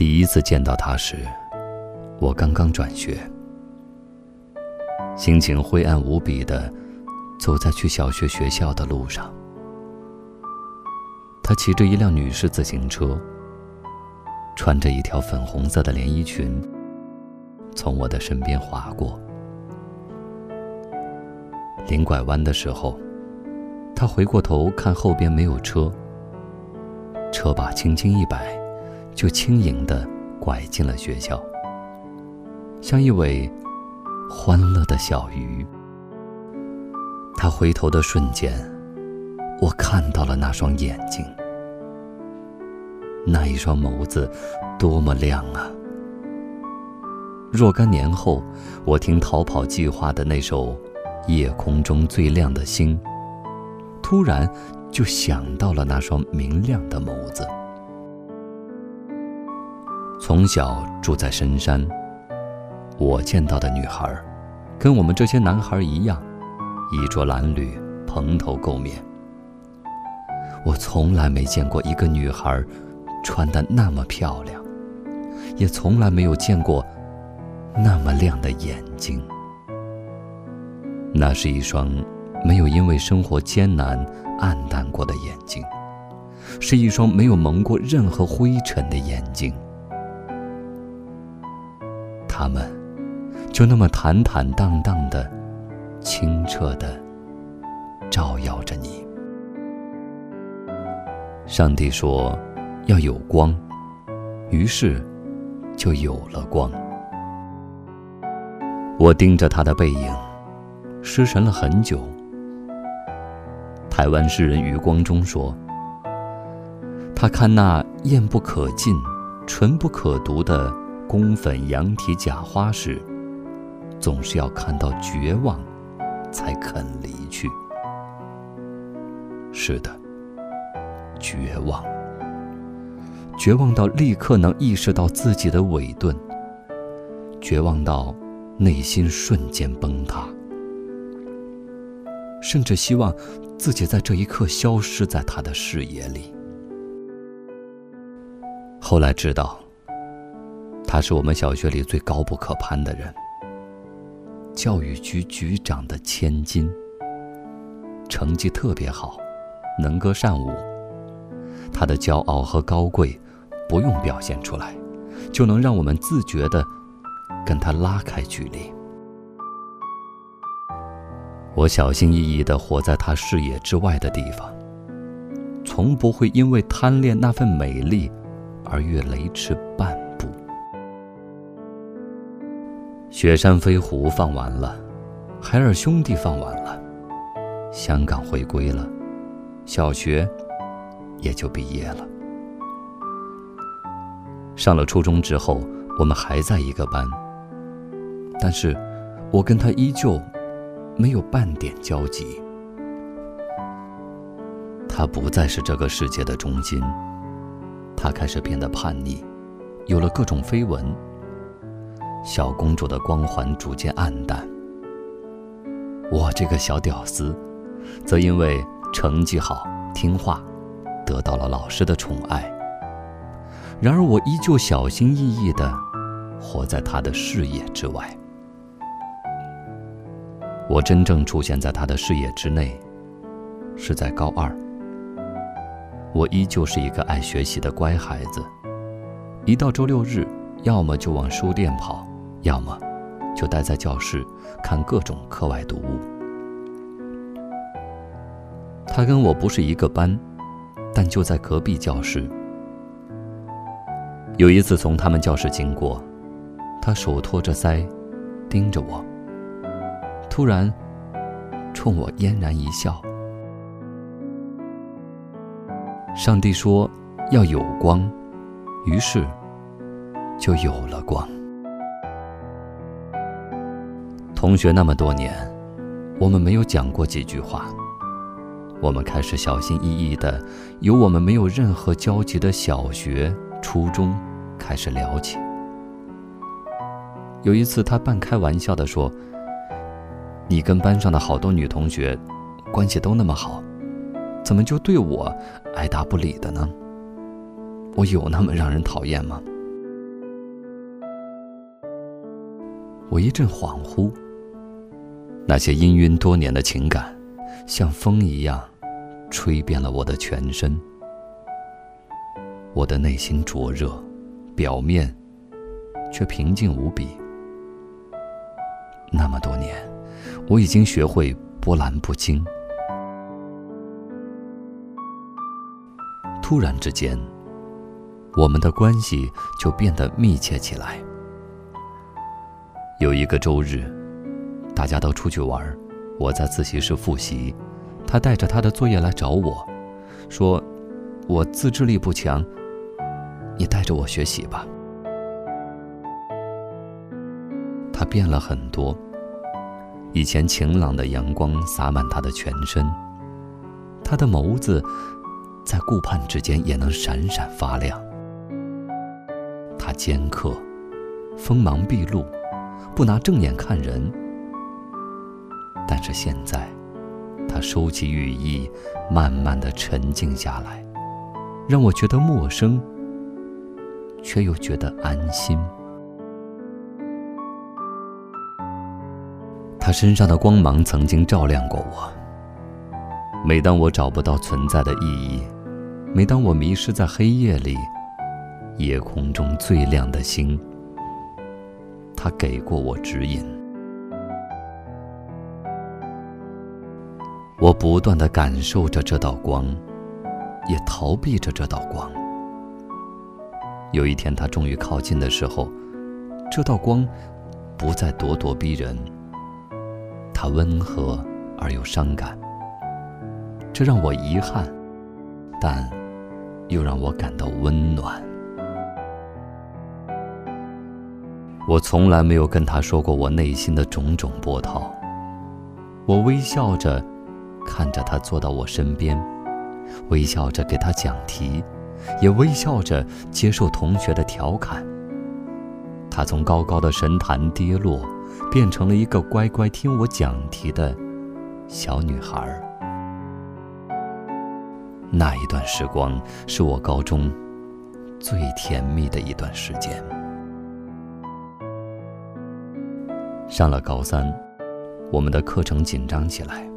第一次见到他时，我刚刚转学，心情灰暗无比的走在去小学学校的路上。他骑着一辆女士自行车，穿着一条粉红色的连衣裙，从我的身边划过。临拐弯的时候，他回过头看后边没有车，车把轻轻一摆，就轻盈地拐进了学校，像一尾欢乐的小鱼。他回头的瞬间，我看到了那双眼睛。那一双眸子，多么亮啊！若干年后，我听《逃跑计划》的那首《夜空中最亮的星》，突然就想到了那双明亮的眸子。从小住在深山，我见到的女孩，跟我们这些男孩一样，衣着褴褛，蓬头垢面。我从来没见过一个女孩。穿得那么漂亮，也从来没有见过那么亮的眼睛。那是一双没有因为生活艰难暗淡过的眼睛，是一双没有蒙过任何灰尘的眼睛。他们就那么坦坦荡荡的、清澈的照耀着你。上帝说。要有光，于是就有了光。我盯着他的背影，失神了很久。台湾诗人余光中说：“他看那艳不可近、纯不可读的宫粉羊蹄假花时，总是要看到绝望，才肯离去。”是的，绝望。绝望到立刻能意识到自己的伪钝，绝望到内心瞬间崩塌，甚至希望自己在这一刻消失在他的视野里。后来知道，他是我们小学里最高不可攀的人，教育局局长的千金，成绩特别好，能歌善舞，他的骄傲和高贵。不用表现出来，就能让我们自觉地跟他拉开距离。我小心翼翼地活在他视野之外的地方，从不会因为贪恋那份美丽而越雷池雪山飞狐放完了，海尔兄弟放完了，香港回归了，小学也就毕业了。上了初中之后，我们还在一个班，但是，我跟他依旧没有半点交集。他不再是这个世界的中心，他开始变得叛逆，有了各种绯闻。小公主的光环逐渐暗淡，我这个小屌丝，则因为成绩好、听话，得到了老师的宠爱。然而，我依旧小心翼翼地活在他的视野之外。我真正出现在他的视野之内，是在高二。我依旧是一个爱学习的乖孩子，一到周六日，要么就往书店跑，要么就待在教室看各种课外读物。他跟我不是一个班，但就在隔壁教室。有一次从他们教室经过，他手托着腮，盯着我。突然，冲我嫣然一笑。上帝说要有光，于是就有了光。同学那么多年，我们没有讲过几句话，我们开始小心翼翼的，由我们没有任何交集的小学初中开始聊起。有一次他半开玩笑的说，你跟班上的好多女同学关系都那么好，怎么就对我爱答不理的呢？我有那么让人讨厌吗？我一阵恍惚。那些氤氲多年的情感，像风一样，吹遍了我的全身。我的内心灼热，表面却平静无比。那么多年，我已经学会波澜不惊。突然之间，我们的关系就变得密切起来。有一个周日，大家都出去玩，我在自习室复习，他带着他的作业来找我，说：“我自制力不强。”你带着我学习吧。他变了很多，以前晴朗的阳光洒满他的全身，他的眸子在顾盼之间也能闪闪发亮。他尖刻，锋芒毕露，不拿正眼看人。但是现在，他收起羽翼，慢慢的沉静下来，让我觉得陌生。却又觉得安心。他身上的光芒曾经照亮过我。每当我找不到存在的意义，每当我迷失在黑夜里，夜空中最亮的星，他给过我指引。我不断的感受着这道光，也逃避着这道光。有一天，他终于靠近的时候，这道光不再咄咄逼人，它温和而又伤感。这让我遗憾，但又让我感到温暖。我从来没有跟他说过我内心的种种波涛。我微笑着看着他坐到我身边，微笑着给他讲题。也微笑着接受同学的调侃。她从高高的神坛跌落，变成了一个乖乖听我讲题的小女孩。那一段时光是我高中最甜蜜的一段时间。上了高三，我们的课程紧张起来，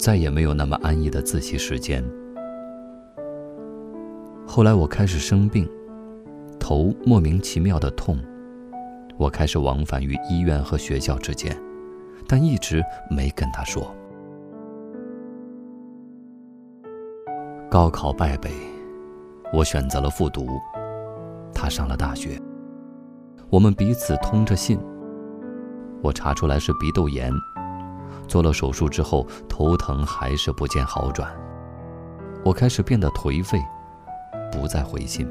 再也没有那么安逸的自习时间。后来我开始生病，头莫名其妙的痛，我开始往返于医院和学校之间，但一直没跟他说。高考败北，我选择了复读，他上了大学。我们彼此通着信。我查出来是鼻窦炎，做了手术之后头疼还是不见好转，我开始变得颓废。不再回信。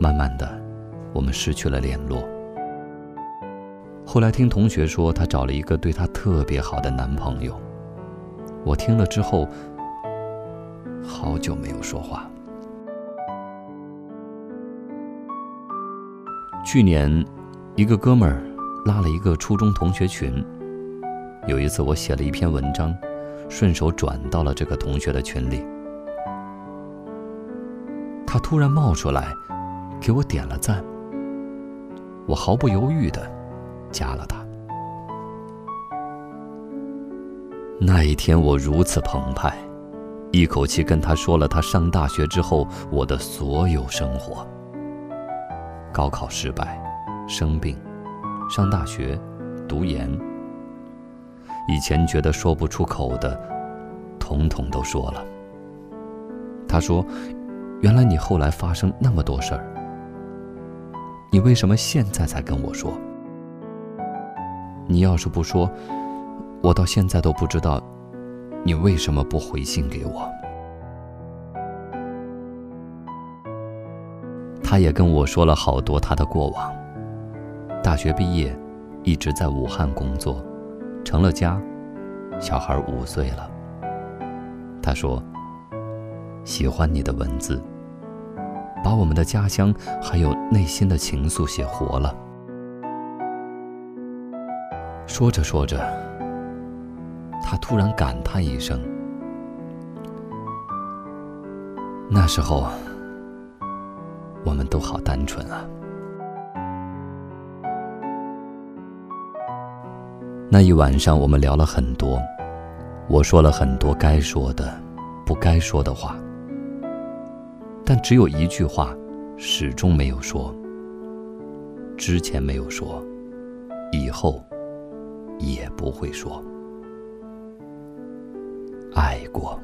慢慢的，我们失去了联络。后来听同学说，她找了一个对她特别好的男朋友。我听了之后，好久没有说话。去年，一个哥们儿拉了一个初中同学群。有一次，我写了一篇文章，顺手转到了这个同学的群里。他突然冒出来，给我点了赞。我毫不犹豫的加了他。那一天我如此澎湃，一口气跟他说了他上大学之后我的所有生活：高考失败、生病、上大学、读研。以前觉得说不出口的，统统都说了。他说。原来你后来发生那么多事儿，你为什么现在才跟我说？你要是不说，我到现在都不知道你为什么不回信给我。他也跟我说了好多他的过往。大学毕业，一直在武汉工作，成了家，小孩五岁了。他说。喜欢你的文字，把我们的家乡还有内心的情愫写活了。说着说着，他突然感叹一声：“那时候，我们都好单纯啊。”那一晚上，我们聊了很多，我说了很多该说的、不该说的话，但只有一句话始终没有说。之前没有说，以后也不会说。爱过。